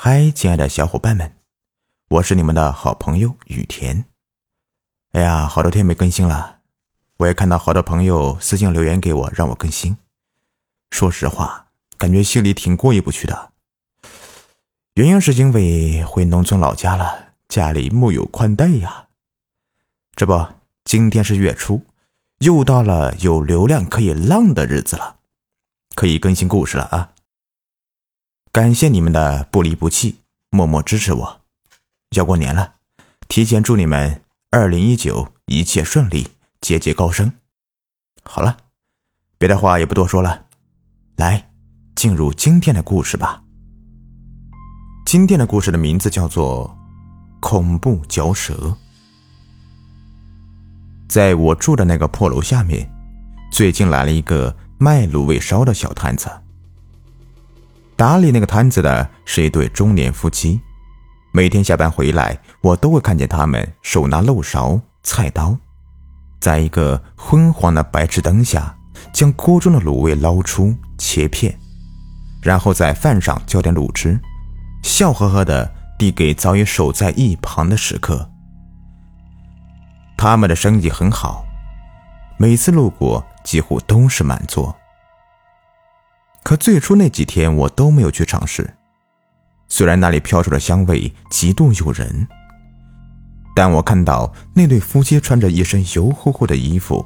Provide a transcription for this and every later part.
嗨，亲爱的小伙伴们，我是你们的好朋友雨田。哎呀，好多天没更新了，我也看到好多朋友私信留言给我，让我更新。说实话，感觉心里挺过意不去的。原因是因为回农村老家了，家里木有宽带呀。这不，今天是月初，又到了有流量可以浪的日子了，可以更新故事了啊！感谢你们的不离不弃，默默支持我。要过年了，提前祝你们二零一九一切顺利，节节高升。好了，别的话也不多说了，来进入今天的故事吧。今天的故事的名字叫做《恐怖嚼舌》。在我住的那个破楼下面，最近来了一个卖卤味烧的小摊子。打理那个摊子的是一对中年夫妻，每天下班回来，我都会看见他们手拿漏勺、菜刀，在一个昏黄的白炽灯下，将锅中的卤味捞出切片，然后在饭上浇点卤汁，笑呵呵的递给早已守在一旁的食客。他们的生意很好，每次路过几乎都是满座。可最初那几天我都没有去尝试，虽然那里飘出的香味极度诱人，但我看到那对夫妻穿着一身油乎乎的衣服，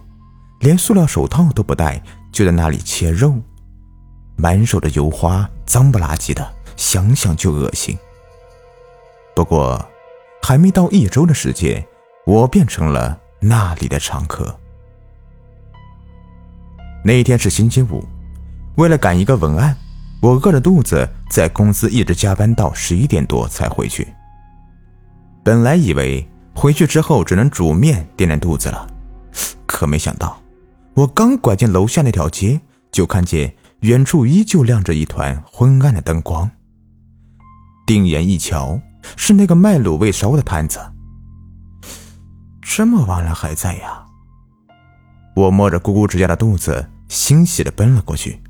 连塑料手套都不戴，就在那里切肉，满手的油花，脏不拉几的，想想就恶心。不过，还没到一周的时间，我变成了那里的常客。那一天是星期五。为了赶一个文案，我饿着肚子在公司一直加班到十一点多才回去。本来以为回去之后只能煮面垫垫肚子了，可没想到，我刚拐进楼下那条街，就看见远处依旧亮着一团昏暗的灯光。定眼一瞧，是那个卖卤味烧的摊子。这么晚了还在呀？我摸着咕咕直叫的肚子，欣喜的奔了过去。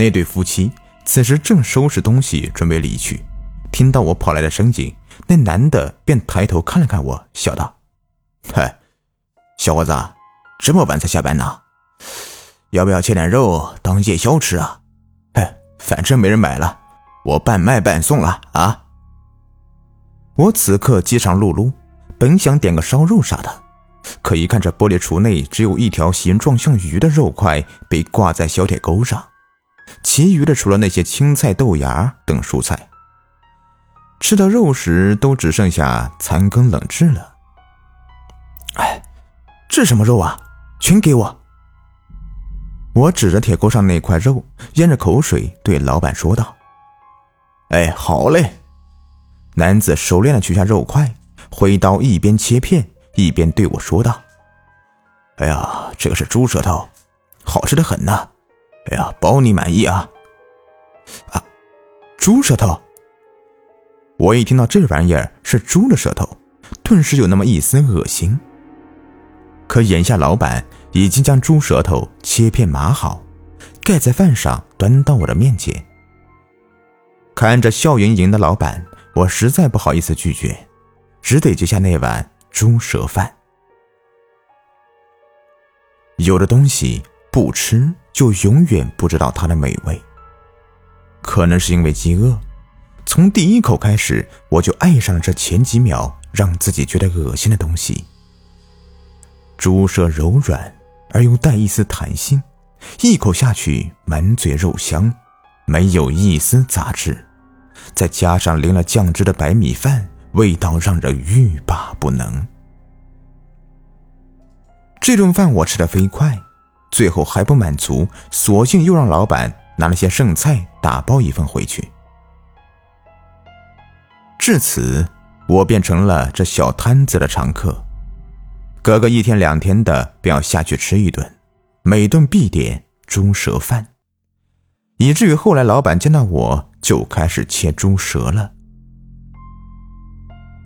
那对夫妻此时正收拾东西准备离去，听到我跑来的声音，那男的便抬头看了看我，笑道：“嗨，小伙子，这么晚才下班呢？要不要切点肉当夜宵吃啊？嘿，反正没人买了，我半卖半送了啊！”我此刻饥肠辘辘，本想点个烧肉啥的，可一看这玻璃橱内只有一条形状像鱼的肉块被挂在小铁钩上。其余的除了那些青菜、豆芽等蔬菜，吃到肉时都只剩下残羹冷炙了。哎，这什么肉啊？全给我！我指着铁锅上那块肉，咽着口水对老板说道：“哎，好嘞。”男子熟练的取下肉块，挥刀一边切片一边对我说道：“哎呀，这个是猪舌头，好吃的很呐。”哎呀，包你满意啊！啊，猪舌头！我一听到这玩意儿是猪的舌头，顿时有那么一丝恶心。可眼下老板已经将猪舌头切片码好，盖在饭上，端到我的面前。看着笑盈盈的老板，我实在不好意思拒绝，只得接下那碗猪舌饭。有的东西不吃。就永远不知道它的美味。可能是因为饥饿，从第一口开始，我就爱上了这前几秒让自己觉得恶心的东西。猪舌柔软而又带一丝弹性，一口下去满嘴肉香，没有一丝杂质，再加上淋了酱汁的白米饭，味道让人欲罢不能。这顿饭我吃的飞快。最后还不满足，索性又让老板拿了些剩菜打包一份回去。至此，我变成了这小摊子的常客，隔个一天两天的便要下去吃一顿，每顿必点猪舌饭，以至于后来老板见到我就开始切猪舌了。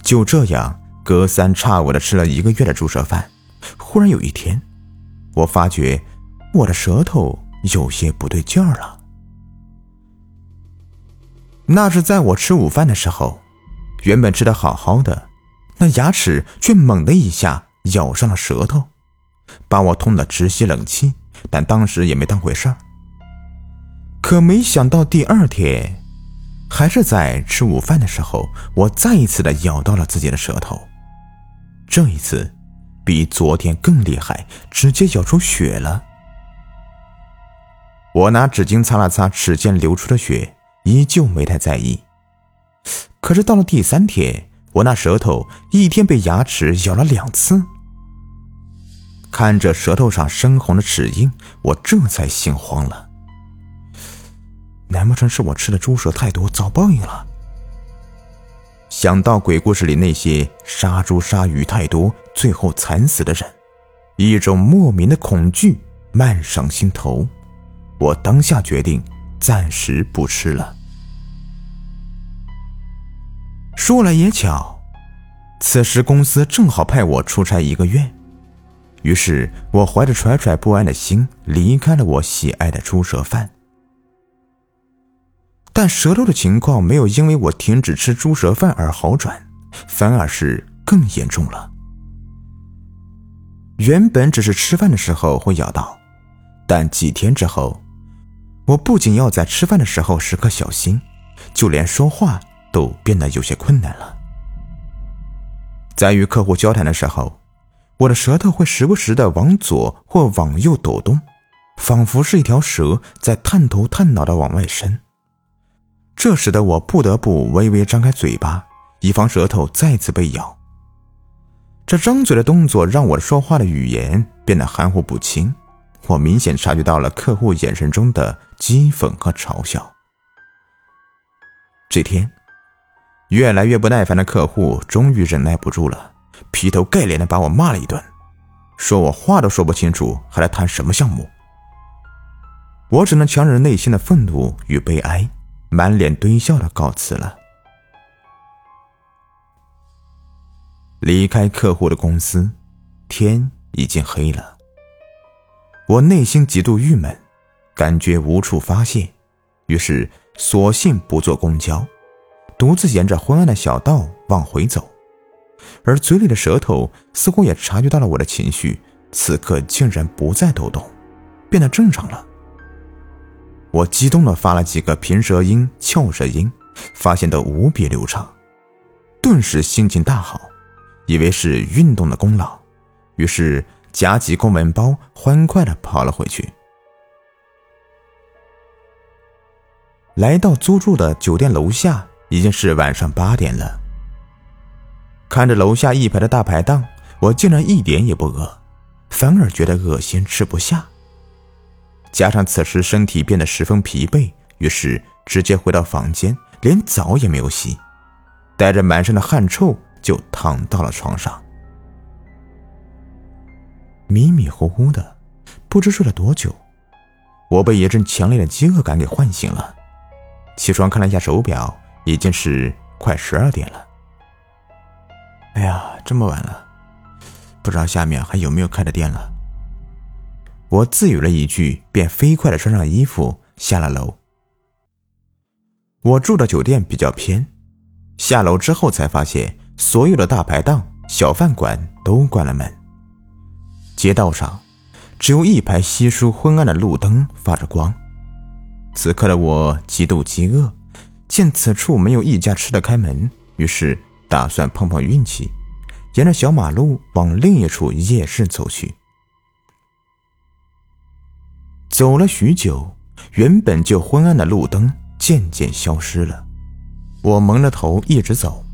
就这样，隔三差五的吃了一个月的猪舌饭，忽然有一天，我发觉。我的舌头有些不对劲儿了。那是在我吃午饭的时候，原本吃的好好的，那牙齿却猛的一下咬上了舌头，把我痛得直吸冷气。但当时也没当回事儿。可没想到第二天，还是在吃午饭的时候，我再一次的咬到了自己的舌头，这一次比昨天更厉害，直接咬出血了。我拿纸巾擦了擦齿间流出的血，依旧没太在意。可是到了第三天，我那舌头一天被牙齿咬了两次。看着舌头上深红的齿印，我这才心慌了。难不成是我吃的猪舌太多，遭报应了？想到鬼故事里那些杀猪杀鱼太多，最后惨死的人，一种莫名的恐惧漫上心头。我当下决定暂时不吃了。说来也巧，此时公司正好派我出差一个月，于是我怀着惴惴不安的心离开了我喜爱的猪舌饭。但舌头的情况没有因为我停止吃猪舌饭而好转，反而是更严重了。原本只是吃饭的时候会咬到，但几天之后。我不仅要在吃饭的时候时刻小心，就连说话都变得有些困难了。在与客户交谈的时候，我的舌头会时不时的往左或往右抖动，仿佛是一条蛇在探头探脑的往外伸。这使得我不得不微微张开嘴巴，以防舌头再次被咬。这张嘴的动作让我说话的语言变得含糊不清。我明显察觉到了客户眼神中的讥讽和嘲笑。这天，越来越不耐烦的客户终于忍耐不住了，劈头盖脸的把我骂了一顿，说我话都说不清楚，还来谈什么项目。我只能强忍内心的愤怒与悲哀，满脸堆笑的告辞了。离开客户的公司，天已经黑了。我内心极度郁闷，感觉无处发泄，于是索性不坐公交，独自沿着昏暗的小道往回走。而嘴里的舌头似乎也察觉到了我的情绪，此刻竟然不再抖动，变得正常了。我激动地发了几个平舌音、翘舌音，发现都无比流畅，顿时心情大好，以为是运动的功劳，于是。夹起公文包，欢快的跑了回去。来到租住的酒店楼下，已经是晚上八点了。看着楼下一排的大排档，我竟然一点也不饿，反而觉得恶心，吃不下。加上此时身体变得十分疲惫，于是直接回到房间，连澡也没有洗，带着满身的汗臭就躺到了床上。迷迷糊糊的，不知睡了多久，我被一阵强烈的饥饿感给唤醒了。起床看了一下手表，已经是快十二点了。哎呀，这么晚了，不知道下面还有没有开的店了。我自语了一句，便飞快的穿上衣服下了楼。我住的酒店比较偏，下楼之后才发现，所有的大排档、小饭馆都关了门。街道上，只有一排稀疏昏暗的路灯发着光。此刻的我极度饥饿，见此处没有一家吃的开门，于是打算碰碰运气，沿着小马路往另一处夜市走去。走了许久，原本就昏暗的路灯渐渐消失了。我蒙着头一直走，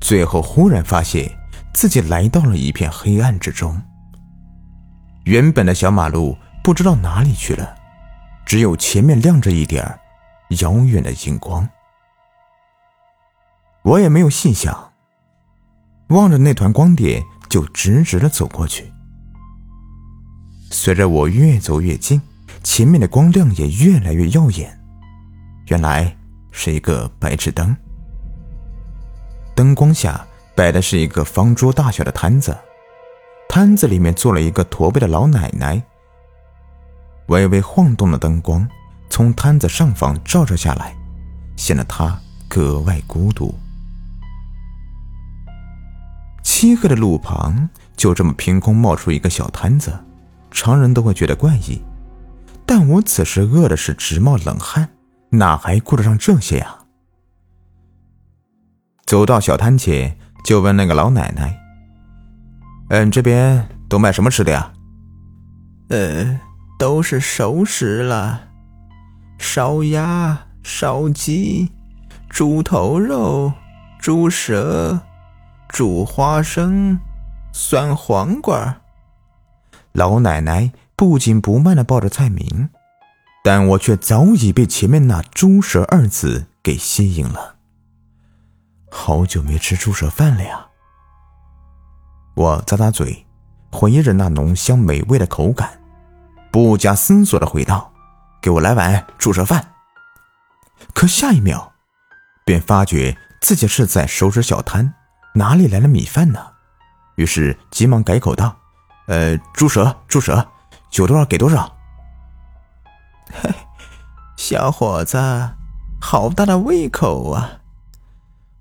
最后忽然发现自己来到了一片黑暗之中。原本的小马路不知道哪里去了，只有前面亮着一点遥远的荧光。我也没有细想，望着那团光点就直直的走过去。随着我越走越近，前面的光亮也越来越耀眼。原来是一个白炽灯，灯光下摆的是一个方桌大小的摊子。摊子里面坐了一个驼背的老奶奶。微微晃动的灯光从摊子上方照射下来，显得他格外孤独。漆黑的路旁就这么凭空冒出一个小摊子，常人都会觉得怪异，但我此时饿的是直冒冷汗，哪还顾得上这些呀？走到小摊前，就问那个老奶奶：“嗯，这边都卖什么吃的呀？”“呃，都是熟食了，烧鸭、烧鸡、猪头肉、猪舌。”煮花生、酸黄瓜。老奶奶不紧不慢的报着菜名，但我却早已被前面那“猪舌”二字给吸引了。好久没吃猪舌饭了呀！我咂咂嘴，回忆着那浓香美味的口感，不加思索的回道：“给我来碗猪舌饭。”可下一秒，便发觉自己是在收拾小摊。哪里来的米饭呢？于是急忙改口道：“呃，猪舌，猪舌，有多少给多少。”嘿，小伙子，好大的胃口啊！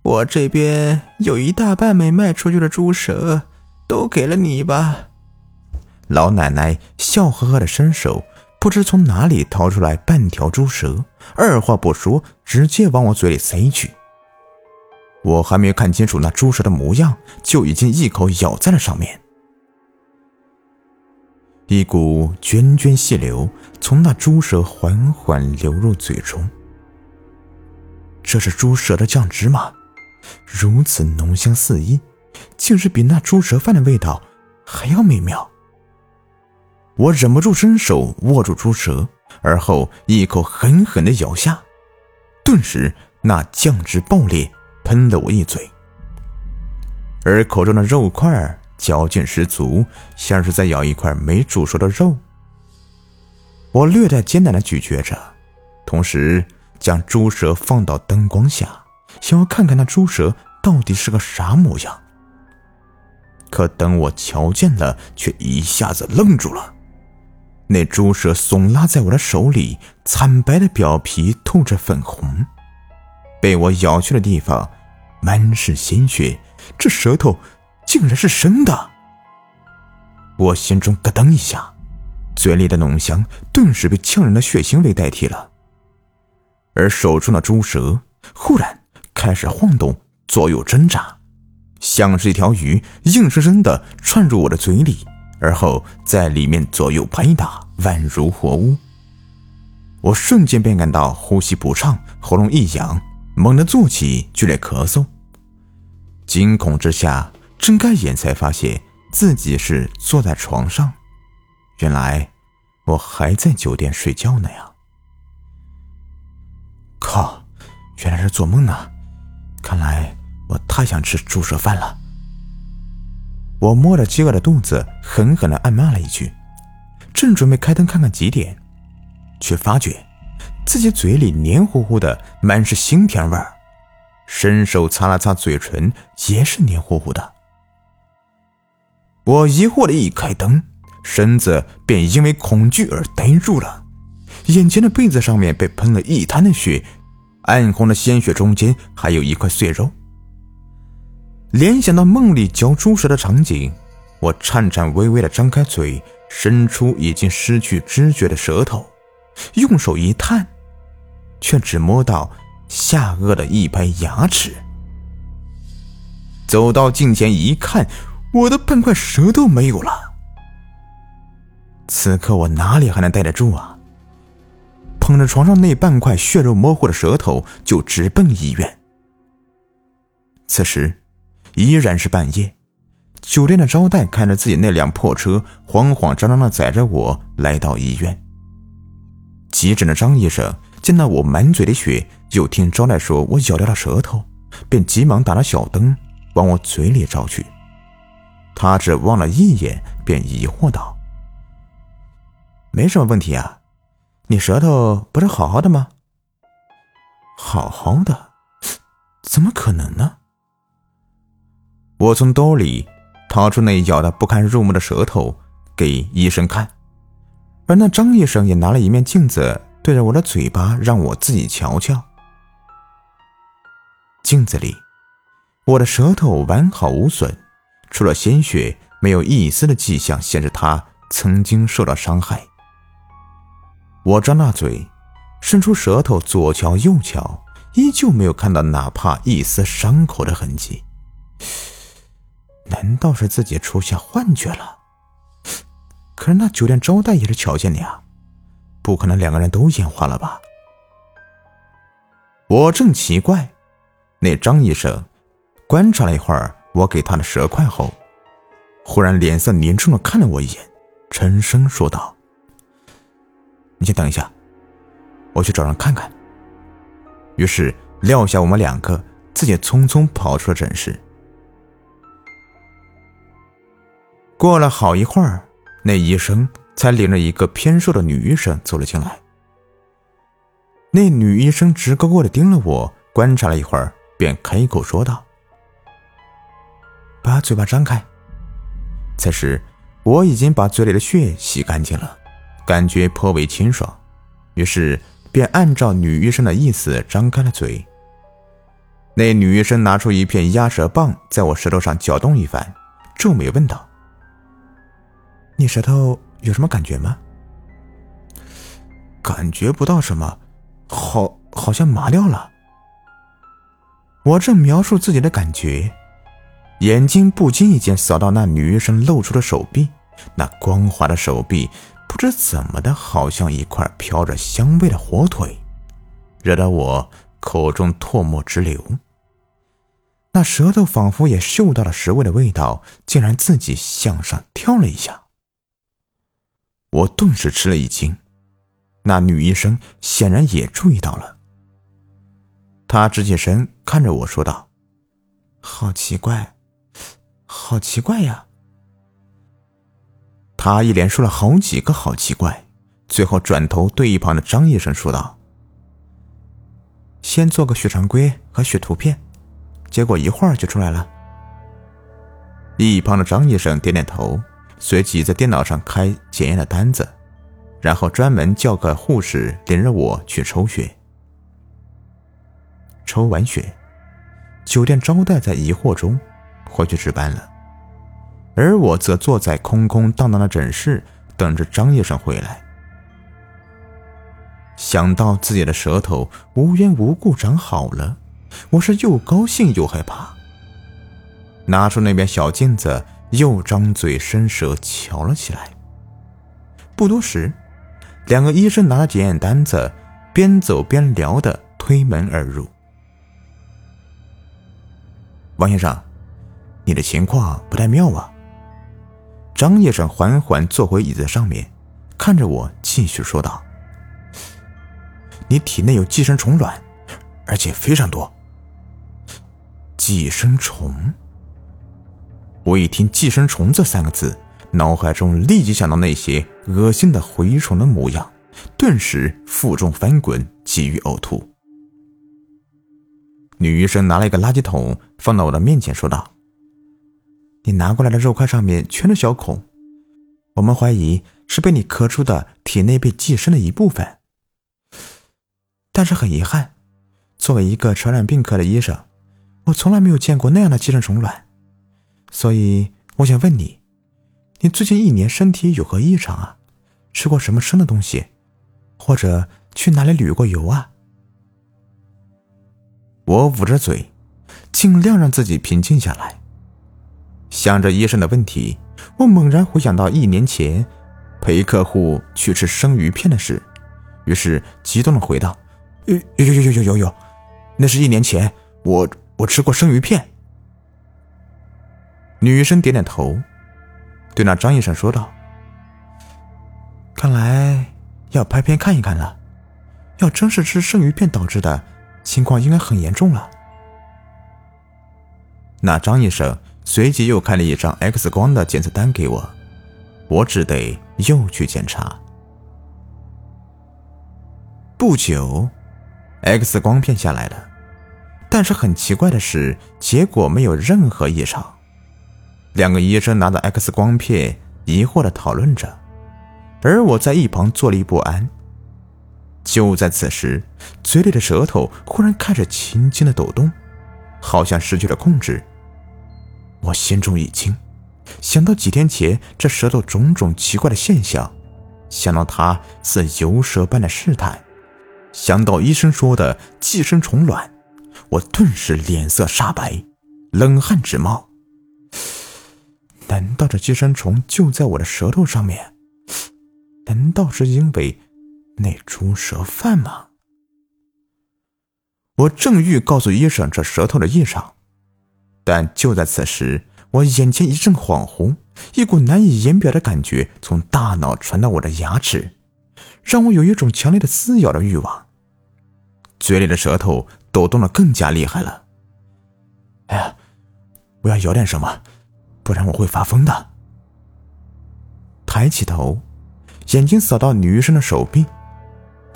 我这边有一大半没卖出去的猪舌，都给了你吧。老奶奶笑呵呵的伸手，不知从哪里掏出来半条猪舌，二话不说，直接往我嘴里塞去。我还没看清楚那猪舌的模样，就已经一口咬在了上面。一股涓涓细流从那猪舌缓缓流入嘴中。这是猪舌的酱汁吗？如此浓香四溢，竟是比那猪舌饭的味道还要美妙。我忍不住伸手握住猪舌，而后一口狠狠的咬下，顿时那酱汁爆裂。喷了我一嘴，而口中的肉块嚼劲十足，像是在咬一块没煮熟的肉。我略带艰难的咀嚼着，同时将猪舌放到灯光下，想要看看那猪舌到底是个啥模样。可等我瞧见了，却一下子愣住了。那猪舌耸拉在我的手里，惨白的表皮透着粉红，被我咬去的地方。满是鲜血，这舌头竟然是生的！我心中咯噔一下，嘴里的浓香顿时被呛人的血腥味代替了。而手中的猪舌忽然开始晃动，左右挣扎，像是一条鱼硬生生的窜入我的嘴里，而后在里面左右拍打，宛如活物。我瞬间便感到呼吸不畅，喉咙一痒。猛地坐起，剧烈咳嗽。惊恐之下，睁开眼才发现自己是坐在床上。原来我还在酒店睡觉呢呀！靠，原来是做梦呢！看来我太想吃猪舌饭了。我摸着饥饿的肚子，狠狠的暗骂了一句，正准备开灯看看几点，却发觉。自己嘴里黏糊糊的，满是腥甜味儿，伸手擦了擦嘴唇，也是黏糊糊的。我疑惑的一开灯，身子便因为恐惧而呆住了，眼前的被子上面被喷了一滩的血，暗红的鲜血中间还有一块碎肉。联想到梦里嚼猪舌的场景，我颤颤巍巍的张开嘴，伸出已经失去知觉的舌头，用手一探。却只摸到下颚的一排牙齿。走到镜前一看，我的半块舌头没有了。此刻我哪里还能待得住啊？捧着床上那半块血肉模糊的舌头，就直奔医院。此时依然是半夜，酒店的招待看着自己那辆破车，慌慌张张的载着我来到医院。急诊的张医生。见到我满嘴的血，又听招待说我咬掉了舌头，便急忙打了小灯往我嘴里照去。他只望了一眼，便疑惑道：“没什么问题啊，你舌头不是好好的吗？”“好好的？怎么可能呢？”我从兜里掏出那咬得不堪入目的舌头给医生看，而那张医生也拿了一面镜子。对着我的嘴巴，让我自己瞧瞧。镜子里，我的舌头完好无损，除了鲜血，没有一丝的迹象显示它曾经受到伤害。我张大嘴，伸出舌头，左瞧右瞧，依旧没有看到哪怕一丝伤口的痕迹。难道是自己出现幻觉了？可是那酒店招待也是瞧见你啊，不可能两个人都眼花了吧？我正奇怪，那张医生观察了一会儿我给他的舌块后，忽然脸色凝重的看了我一眼，沉声说道：“你先等一下，我去找人看看。”于是撂下我们两个，自己匆匆跑出了诊室。过了好一会儿，那医生才领着一个偏瘦的女医生走了进来。那女医生直勾勾的盯了我，观察了一会儿，便开口说道：“把嘴巴张开。”此时我已经把嘴里的血洗干净了，感觉颇为清爽，于是便按照女医生的意思张开了嘴。那女医生拿出一片压舌棒，在我舌头上搅动一番，皱眉问道：“你舌头有什么感觉吗？”“感觉不到什么。”好，好像麻掉了。我正描述自己的感觉，眼睛不经意间扫到那女医生露出的手臂，那光滑的手臂不知怎么的，好像一块飘着香味的火腿，惹得我口中唾沫直流。那舌头仿佛也嗅到了食味的味道，竟然自己向上跳了一下。我顿时吃了一惊。那女医生显然也注意到了，她直起身看着我说道：“好奇怪，好奇怪呀！”她一连说了好几个“好奇怪”，最后转头对一旁的张医生说道：“先做个血常规和血图片，结果一会儿就出来了。”一旁的张医生点点头，随即在电脑上开检验的单子。然后专门叫个护士领着我去抽血。抽完血，酒店招待在疑惑中回去值班了，而我则坐在空空荡荡的诊室等着张医生回来。想到自己的舌头无缘无故长好了，我是又高兴又害怕。拿出那边小镜子，又张嘴伸舌瞧了起来。不多时。两个医生拿着检验单子，边走边聊的推门而入。王先生，你的情况不太妙啊。张医生缓缓坐回椅子上面，看着我，继续说道：“你体内有寄生虫卵，而且非常多。寄生虫。”我一听“寄生虫”这三个字。脑海中立即想到那些恶心的蛔虫的模样，顿时腹中翻滚，急于呕吐。女医生拿了一个垃圾桶放到我的面前，说道：“你拿过来的肉块上面全是小孔，我们怀疑是被你咳出的体内被寄生的一部分。但是很遗憾，作为一个传染病科的医生，我从来没有见过那样的寄生虫卵，所以我想问你。”你最近一年身体有何异常啊？吃过什么生的东西，或者去哪里旅过游啊？我捂着嘴，尽量让自己平静下来。想着医生的问题，我猛然回想到一年前陪客户去吃生鱼片的事，于是激动的回道：“有有有有有有有，那是一年前我我吃过生鱼片。”女生点点头。对那张医生说道：“看来要拍片看一看了。要真是吃生鱼片导致的，情况应该很严重了。”那张医生随即又开了一张 X 光的检测单给我，我只得又去检查。不久，X 光片下来了，但是很奇怪的是，结果没有任何异常。两个医生拿着 X 光片，疑惑的讨论着，而我在一旁坐立不安。就在此时，嘴里的舌头忽然开始轻轻的抖动，好像失去了控制。我心中一惊，想到几天前这舌头种种奇怪的现象，想到他似游蛇般的试探，想到医生说的寄生虫卵，我顿时脸色煞白，冷汗直冒。难道这寄生虫就在我的舌头上面？难道是因为那猪舌饭吗？我正欲告诉医生这舌头的异常，但就在此时，我眼前一阵恍惚，一股难以言表的感觉从大脑传到我的牙齿，让我有一种强烈的撕咬的欲望。嘴里的舌头抖动的更加厉害了。哎呀，我要咬点什么，不然我会发疯的。抬起头，眼睛扫到女医生的手臂，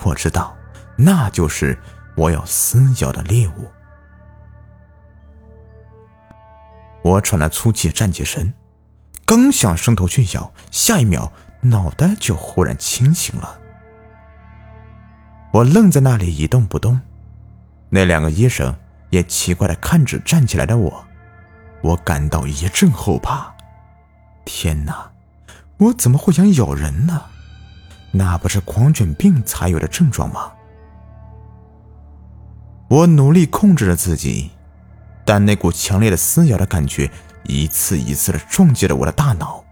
我知道，那就是。我要撕咬的猎物。我喘了粗气，站起身，刚想伸头去咬，下一秒脑袋就忽然清醒了。我愣在那里一动不动，那两个医生也奇怪的看着站起来的我，我感到一阵后怕。天哪，我怎么会想咬人呢？那不是狂犬病才有的症状吗？我努力控制着自己，但那股强烈的撕咬的感觉一次一次的撞击着我的大脑。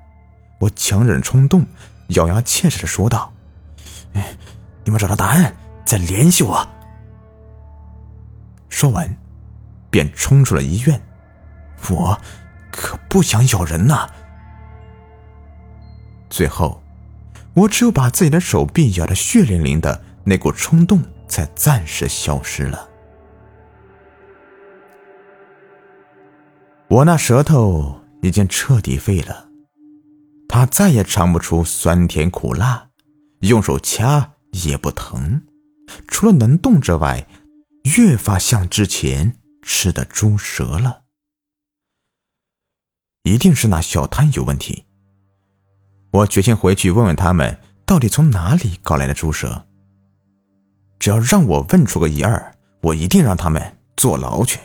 我强忍冲动，咬牙切齿的说道：“哎你们找到答案再联系我。”说完，便冲出了医院。我可不想咬人呐。最后，我只有把自己的手臂咬得血淋淋的，那股冲动才暂时消失了。我那舌头已经彻底废了，它再也尝不出酸甜苦辣，用手掐也不疼，除了能动之外，越发像之前吃的猪舌了。一定是那小摊有问题。我决心回去问问他们，到底从哪里搞来的猪蛇。只要让我问出个一二，我一定让他们坐牢去。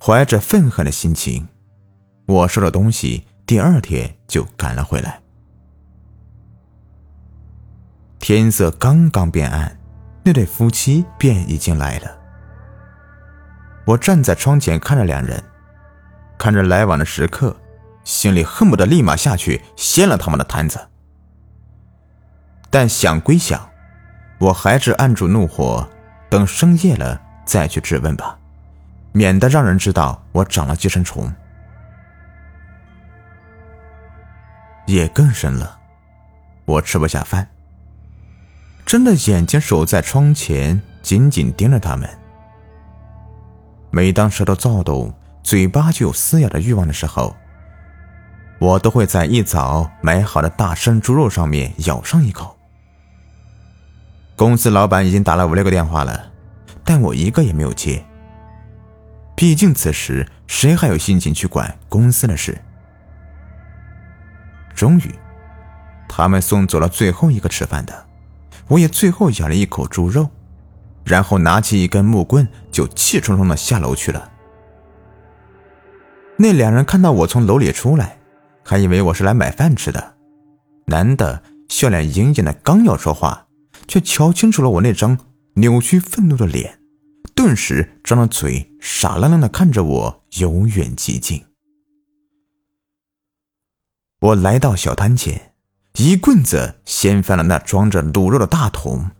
怀着愤恨的心情，我收了东西，第二天就赶了回来。天色刚刚变暗，那对夫妻便已经来了。我站在窗前看着两人，看着来往的食客，心里恨不得立马下去掀了他们的摊子。但想归想，我还是按住怒火，等深夜了再去质问吧。免得让人知道我长了寄生虫。夜更深了，我吃不下饭，睁着眼睛守在窗前，紧紧盯着他们。每当舌头躁动，嘴巴就有撕咬的欲望的时候，我都会在一早买好的大生猪肉上面咬上一口。公司老板已经打了五六个电话了，但我一个也没有接。毕竟此时谁还有心情去管公司的事？终于，他们送走了最后一个吃饭的，我也最后咬了一口猪肉，然后拿起一根木棍就气冲冲的下楼去了。那两人看到我从楼里出来，还以为我是来买饭吃的。男的笑脸盈盈的，刚要说话，却瞧清楚了我那张扭曲愤怒的脸。顿时张了嘴，傻愣愣的看着我，由远及近。我来到小摊前，一棍子掀翻了那装着卤肉的大桶，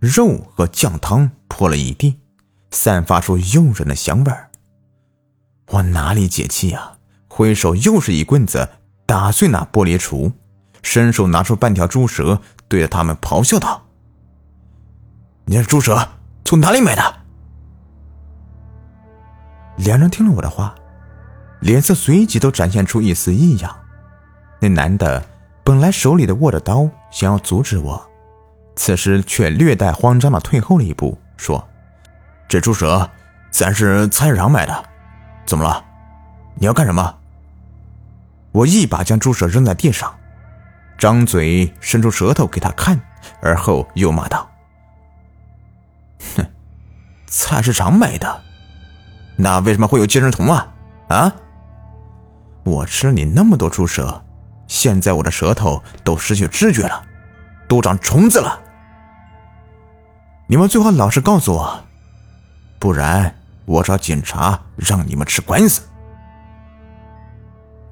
肉和酱汤泼了一地，散发出诱人的香味儿。我哪里解气啊？挥手又是一棍子打碎那玻璃橱，伸手拿出半条猪舌，对着他们咆哮道：“你这猪舌从哪里买的？”两人听了我的话，脸色随即都展现出一丝异样。那男的本来手里的握着刀，想要阻止我，此时却略带慌张的退后了一步，说：“这猪舌咱是菜市场买的，怎么了？你要干什么？”我一把将猪舌扔在地上，张嘴伸出舌头给他看，而后又骂道：“哼，菜市场买的，那为什么会有寄生虫啊？啊！我吃了你那么多猪舌，现在我的舌头都失去知觉了，都长虫子了。你们最好老实告诉我，不然我找警察让你们吃官司。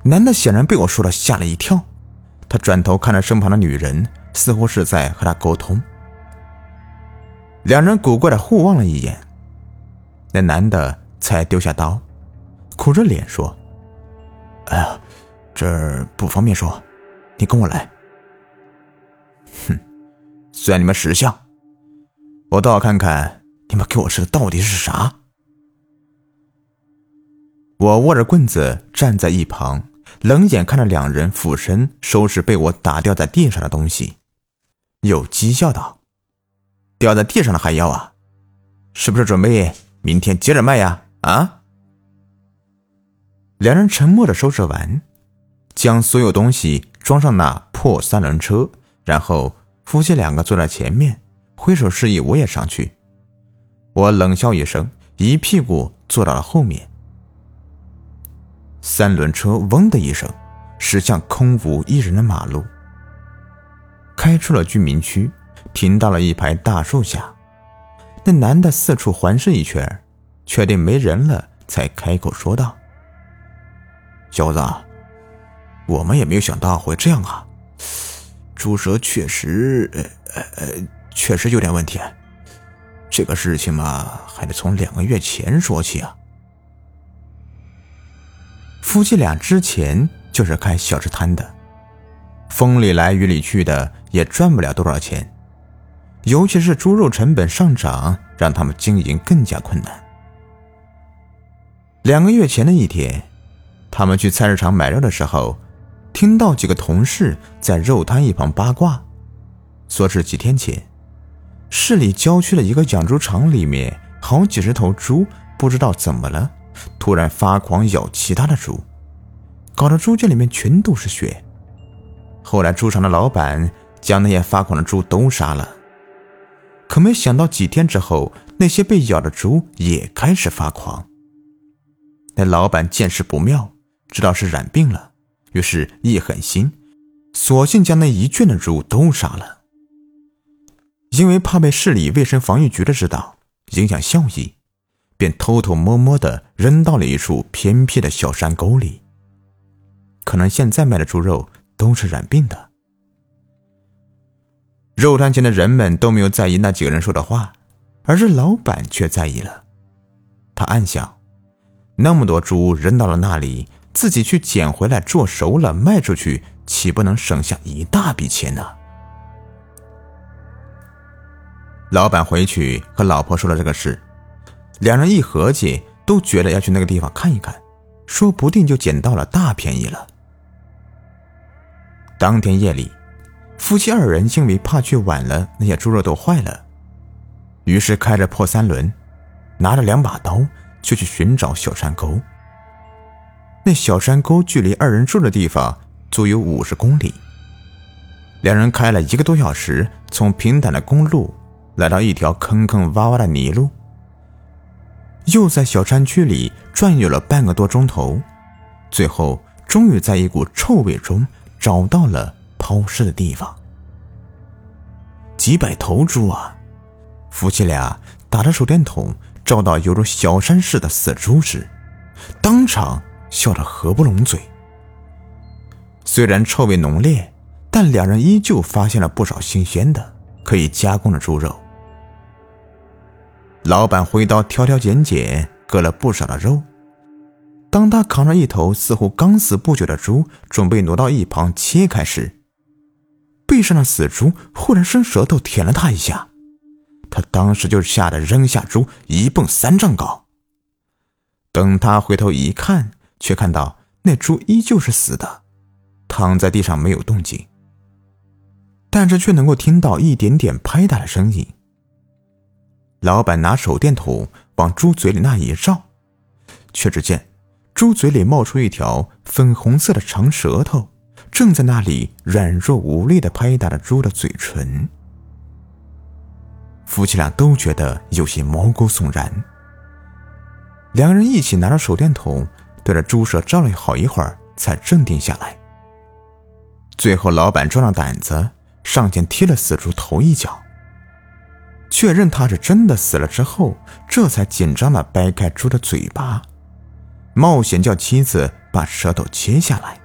男的显然被我说的吓了一跳，他转头看着身旁的女人，似乎是在和他沟通。两人古怪的互望了一眼，那男的才丢下刀，苦着脸说：“哎呀，这儿不方便说，你跟我来。”哼，算你们识相，我倒要看看你们给我吃的到底是啥。我握着棍子站在一旁，冷眼看着两人俯身收拾被我打掉在地上的东西，又讥笑道。掉在地上的还要啊，是不是准备明天接着卖呀？啊！两人沉默的收拾完，将所有东西装上那破三轮车，然后夫妻两个坐在前面，挥手示意我也上去。我冷笑一声，一屁股坐到了后面。三轮车嗡的一声驶向空无一人的马路，开出了居民区。停到了一排大树下，那男的四处环视一圈，确定没人了，才开口说道：“小子，我们也没有想到会这样啊！猪蛇确实，呃呃，确实有点问题。这个事情嘛，还得从两个月前说起啊。夫妻俩之前就是开小吃摊的，风里来雨里去的，也赚不了多少钱。”尤其是猪肉成本上涨，让他们经营更加困难。两个月前的一天，他们去菜市场买肉的时候，听到几个同事在肉摊一旁八卦，说是几天前，市里郊区的一个养猪场里面，好几十头猪不知道怎么了，突然发狂咬其他的猪，搞得猪圈里面全都是血。后来猪场的老板将那些发狂的猪都杀了。可没想到，几天之后，那些被咬的猪也开始发狂。那老板见势不妙，知道是染病了，于是一狠心，索性将那一圈的猪都杀了。因为怕被市里卫生防疫局的知道，影响效益，便偷偷摸摸的扔到了一处偏僻的小山沟里。可能现在卖的猪肉都是染病的。肉摊前的人们都没有在意那几个人说的话，而是老板却在意了。他暗想：那么多猪扔到了那里，自己去捡回来做熟了卖出去，岂不能省下一大笔钱呢？老板回去和老婆说了这个事，两人一合计，都觉得要去那个地方看一看，说不定就捡到了大便宜了。当天夜里。夫妻二人因为怕去晚了，那些猪肉都坏了，于是开着破三轮，拿着两把刀就去寻找小山沟。那小山沟距离二人住的地方足有五十公里。两人开了一个多小时，从平坦的公路来到一条坑坑洼洼的泥路，又在小山区里转悠了半个多钟头，最后终于在一股臭味中找到了。抛尸的地方，几百头猪啊！夫妻俩打着手电筒照到犹如小山似的死猪时，当场笑得合不拢嘴。虽然臭味浓烈，但两人依旧发现了不少新鲜的可以加工的猪肉。老板挥刀挑挑拣拣，割了不少的肉。当他扛着一头似乎刚死不久的猪，准备挪到一旁切开时，背上的死猪忽然伸舌头舔了他一下，他当时就吓得扔下猪一蹦三丈高。等他回头一看，却看到那猪依旧是死的，躺在地上没有动静，但是却能够听到一点点拍打的声音。老板拿手电筒往猪嘴里那一照，却只见猪嘴里冒出一条粉红色的长舌头。正在那里软弱无力的拍打着猪的嘴唇。夫妻俩都觉得有些毛骨悚然。两个人一起拿着手电筒，对着猪舍照了好一会儿，才镇定下来。最后，老板壮着胆子上前踢了死猪头一脚，确认他是真的死了之后，这才紧张的掰开猪的嘴巴，冒险叫妻子把舌头切下来，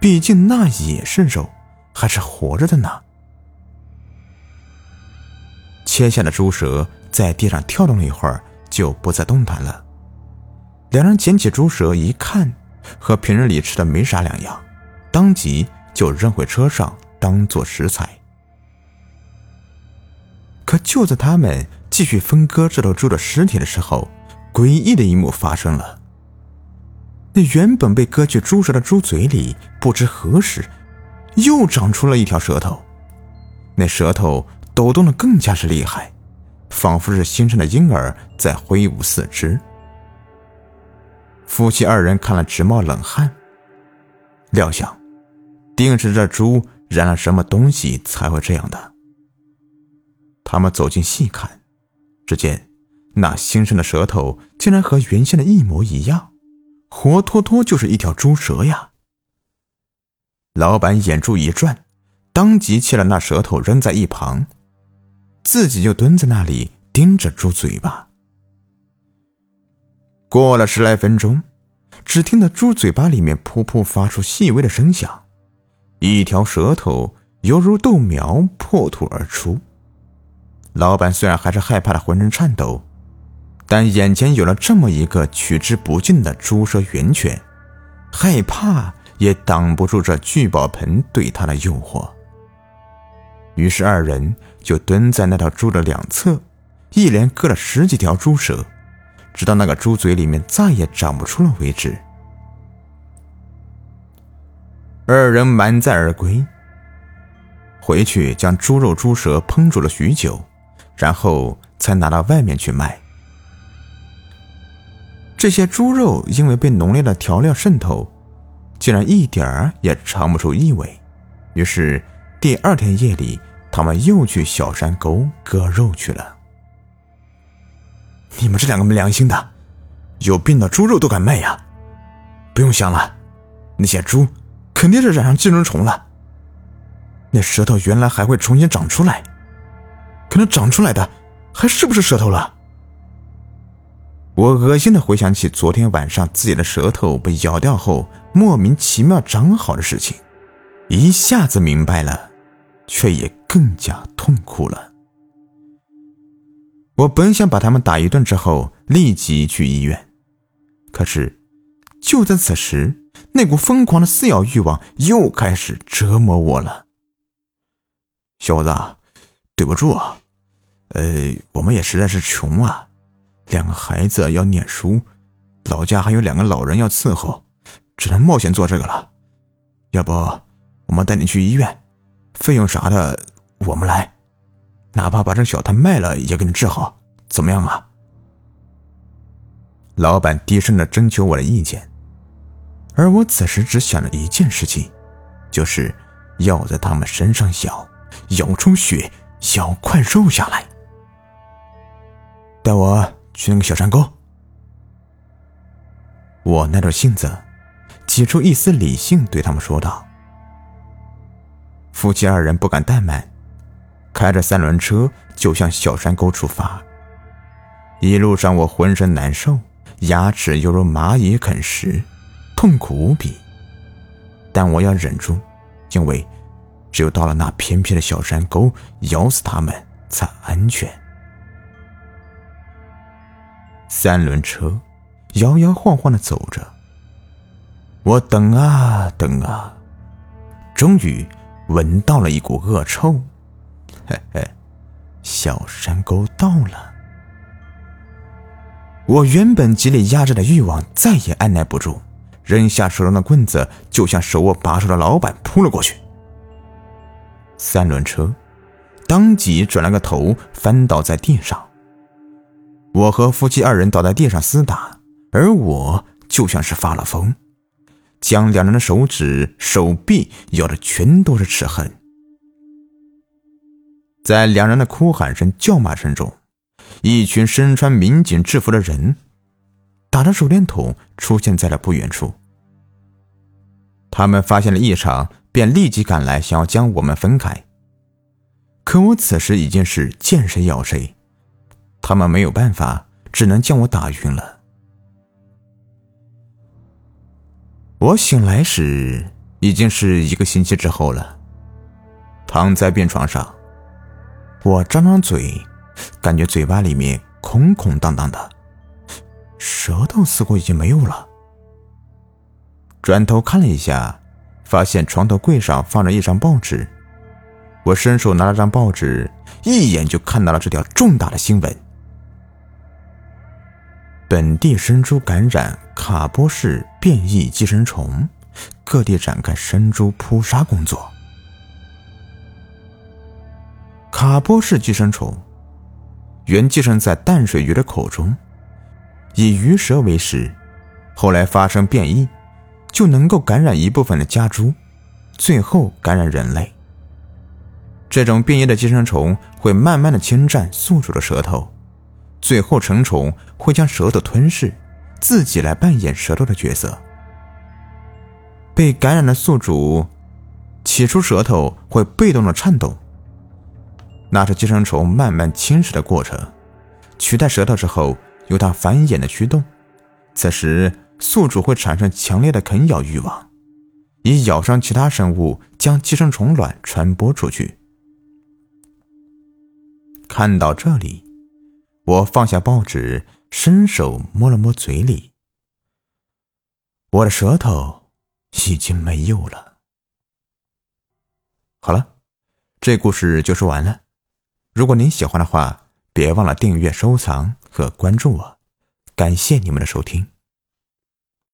毕竟那也是肉，还是活着的呢。切下的猪舌在地上跳动了一会儿，就不再动弹了。两人捡起猪舌一看，和平日里吃的没啥两样，当即就扔回车上当做食材。可就在他们继续分割这头猪的尸体的时候，诡异的一幕发生了。那原本被割去猪舌的猪嘴里，不知何时又长出了一条舌头，那舌头。抖动的更加是厉害，仿佛是新生的婴儿在挥舞四肢。夫妻二人看了直冒冷汗，料想，定是这猪染了什么东西才会这样的。他们走近细看，只见那新生的舌头竟然和原先的一模一样，活脱脱就是一条猪舌呀！老板眼珠一转，当即切了那舌头扔在一旁。自己就蹲在那里盯着猪嘴巴。过了十来分钟，只听得猪嘴巴里面噗噗发出细微的声响，一条舌头犹如豆苗破土而出。老板虽然还是害怕的浑身颤抖，但眼前有了这么一个取之不尽的猪蛇源泉，害怕也挡不住这聚宝盆对他的诱惑。于是二人就蹲在那条猪的两侧，一连割了十几条猪舌，直到那个猪嘴里面再也长不出了为止。二人满载而归，回去将猪肉、猪舌烹煮了许久，然后才拿到外面去卖。这些猪肉因为被浓烈的调料渗透，竟然一点儿也尝不出异味，于是。第二天夜里，他们又去小山沟割肉去了。你们这两个没良心的，有病的猪肉都敢卖呀！不用想了，那些猪肯定是染上寄生虫了。那舌头原来还会重新长出来，可能长出来的还是不是舌头了？我恶心的回想起昨天晚上自己的舌头被咬掉后莫名其妙长好的事情，一下子明白了。却也更加痛苦了。我本想把他们打一顿之后立即去医院，可是就在此时，那股疯狂的撕咬欲望又开始折磨我了。小伙子，对不住啊，呃，我们也实在是穷啊，两个孩子要念书，老家还有两个老人要伺候，只能冒险做这个了。要不，我们带你去医院。费用啥的我们来，哪怕把这小摊卖了也给你治好，怎么样啊？老板低声的征求我的意见，而我此时只想着一件事情，就是要在他们身上咬，咬出血，咬块肉下来。带我去那个小山沟。我耐着性子，挤出一丝理性，对他们说道。夫妻二人不敢怠慢，开着三轮车就向小山沟出发。一路上我浑身难受，牙齿犹如蚂蚁啃食，痛苦无比。但我要忍住，因为只有到了那偏僻的小山沟，咬死他们才安全。三轮车摇摇晃晃的走着，我等啊等啊，终于。闻到了一股恶臭，嘿嘿，小山沟到了。我原本极力压制的欲望再也按耐不住，扔下手中的棍子，就向手握把手的老板扑了过去。三轮车当即转了个头，翻倒在地上。我和夫妻二人倒在地上厮打，而我就像是发了疯。将两人的手指、手臂咬的全都是齿痕。在两人的哭喊声、叫骂声中，一群身穿民警制服的人，打着手电筒出现在了不远处。他们发现了异常，便立即赶来，想要将我们分开。可我此时已经是见谁咬谁，他们没有办法，只能将我打晕了。我醒来时已经是一个星期之后了，躺在病床上。我张张嘴，感觉嘴巴里面空空荡荡的，舌头似乎已经没有了。转头看了一下，发现床头柜上放着一张报纸。我伸手拿了张报纸，一眼就看到了这条重大的新闻：本地生猪感染卡波氏变异寄生虫，各地展开生猪扑杀工作。卡波氏寄生虫原寄生在淡水鱼的口中，以鱼舌为食，后来发生变异，就能够感染一部分的家猪，最后感染人类。这种变异的寄生虫会慢慢的侵占宿主的舌头，最后成虫会将舌头吞噬，自己来扮演舌头的角色。被感染的宿主起初舌头会被动的颤动。那是寄生虫慢慢侵蚀的过程，取代舌头之后，由它繁衍的驱动。此时，宿主会产生强烈的啃咬欲望，以咬伤其他生物，将寄生虫卵传播出去。看到这里，我放下报纸，伸手摸了摸嘴里，我的舌头已经没有了。好了，这故事就说完了。如果您喜欢的话，别忘了订阅、收藏和关注我，感谢你们的收听。